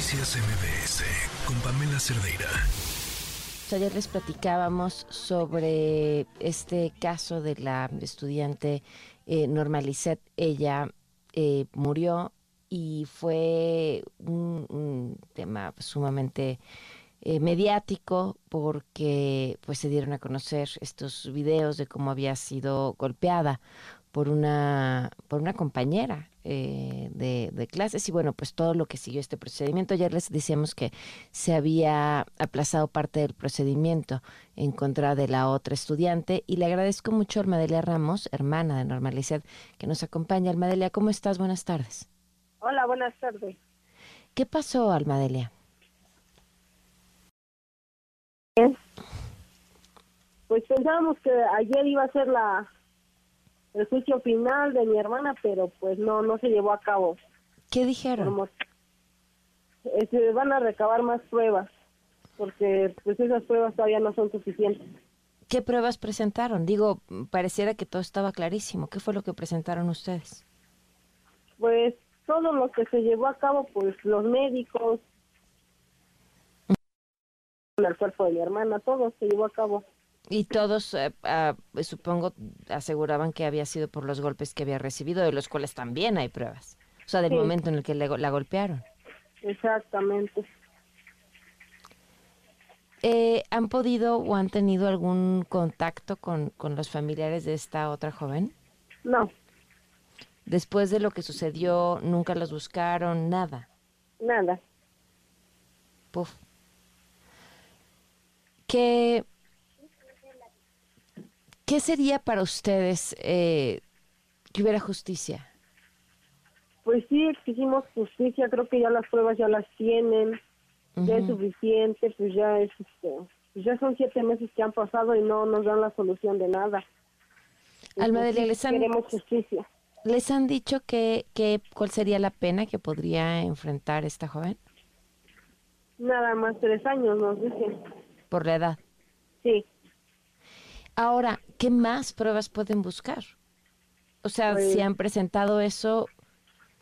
Noticias MBS con Pamela Cerdeira. Ayer les platicábamos sobre este caso de la estudiante eh, Normalicet. Ella eh, murió y fue un, tema sumamente eh, mediático porque pues se dieron a conocer estos videos de cómo había sido golpeada por una, por una compañera eh, de, clases y bueno, pues todo lo que siguió este procedimiento. Ayer les decíamos que se había aplazado parte del procedimiento en contra de la otra estudiante y le agradezco mucho a Almadelia Ramos, hermana de Normalidad, que nos acompaña. Almadelia, ¿cómo estás? Buenas tardes. Hola, buenas tardes. ¿Qué pasó, Almadelia? Pues pensábamos que ayer iba a ser la el juicio final de mi hermana, pero pues no no se llevó a cabo. ¿Qué dijeron? Eh, se van a recabar más pruebas, porque pues esas pruebas todavía no son suficientes. ¿Qué pruebas presentaron? Digo, pareciera que todo estaba clarísimo. ¿Qué fue lo que presentaron ustedes? Pues todo lo que se llevó a cabo, pues los médicos, el cuerpo de mi hermana, todo se llevó a cabo. Y todos, eh, ah, supongo, aseguraban que había sido por los golpes que había recibido, de los cuales también hay pruebas. O sea, del momento en el que la golpearon. Exactamente. Eh, ¿Han podido o han tenido algún contacto con, con los familiares de esta otra joven? No. Después de lo que sucedió, ¿nunca los buscaron? Nada. Nada. Puf. ¿Qué, ¿Qué sería para ustedes eh, que hubiera justicia? Pues sí, exigimos justicia, creo que ya las pruebas ya las tienen, ya es suficiente, pues ya es, este, pues ya son siete meses que han pasado y no nos dan la solución de nada. Almadelia, les han, queremos justicia. ¿Les han dicho que, que cuál sería la pena que podría enfrentar esta joven? Nada más tres años, nos dicen. ¿Por la edad? Sí. Ahora, ¿qué más pruebas pueden buscar? O sea, si pues han presentado eso,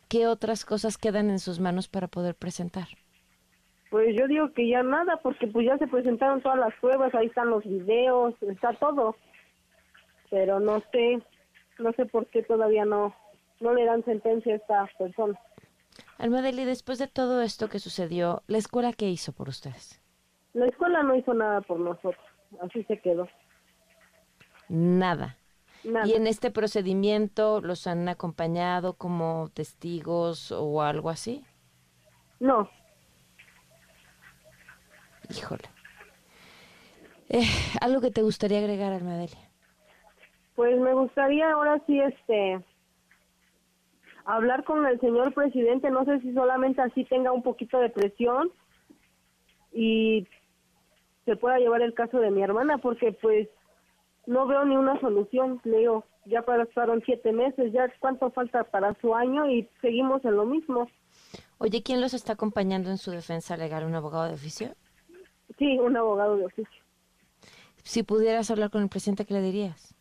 ¿qué otras cosas quedan en sus manos para poder presentar? Pues yo digo que ya nada, porque pues ya se presentaron todas las pruebas, ahí están los videos, está todo. Pero no sé, no sé por qué todavía no, no le dan sentencia a esta persona. Almadeli, después de todo esto que sucedió, ¿la escuela qué hizo por ustedes? La escuela no hizo nada por nosotros, así se quedó. Nada. Y en este procedimiento los han acompañado como testigos o algo así? No. Híjole. Eh, ¿Algo que te gustaría agregar, Almadelia? Pues me gustaría ahora sí, este, hablar con el señor presidente. No sé si solamente así tenga un poquito de presión y se pueda llevar el caso de mi hermana, porque pues no veo ni una solución, Leo. Ya pasaron siete meses, ya cuánto falta para su año y seguimos en lo mismo. Oye, ¿quién los está acompañando en su defensa legal? ¿Un abogado de oficio? Sí, un abogado de oficio. Si pudieras hablar con el presidente, ¿qué le dirías?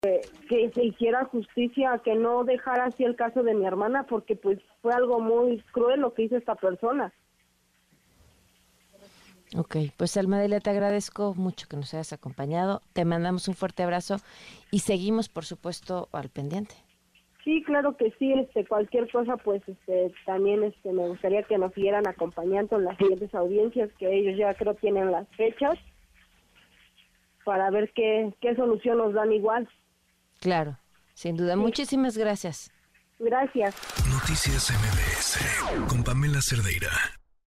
Pues, que se hiciera justicia, que no dejara así el caso de mi hermana, porque pues fue algo muy cruel lo que hizo esta persona. Ok, pues Almadelia, te agradezco mucho que nos hayas acompañado. Te mandamos un fuerte abrazo y seguimos, por supuesto, al pendiente. Sí, claro que sí. Este, cualquier cosa, pues, este, también, este, me gustaría que nos siguieran acompañando en las siguientes audiencias que ellos ya creo tienen las fechas para ver qué, qué solución nos dan igual. Claro, sin duda. Muchísimas gracias. Gracias. Noticias MBS con Pamela Cerdeira.